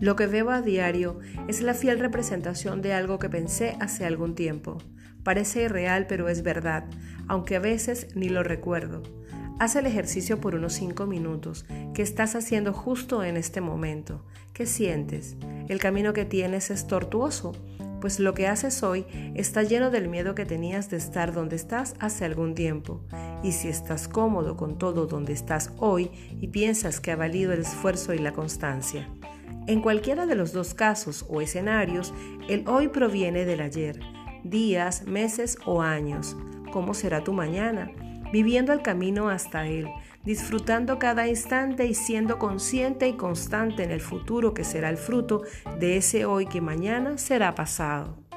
Lo que veo a diario es la fiel representación de algo que pensé hace algún tiempo. Parece irreal, pero es verdad, aunque a veces ni lo recuerdo. Haz el ejercicio por unos 5 minutos. ¿Qué estás haciendo justo en este momento? ¿Qué sientes? ¿El camino que tienes es tortuoso? Pues lo que haces hoy está lleno del miedo que tenías de estar donde estás hace algún tiempo. Y si estás cómodo con todo donde estás hoy y piensas que ha valido el esfuerzo y la constancia. En cualquiera de los dos casos o escenarios, el hoy proviene del ayer, días, meses o años. ¿Cómo será tu mañana? Viviendo el camino hasta él, disfrutando cada instante y siendo consciente y constante en el futuro que será el fruto de ese hoy que mañana será pasado.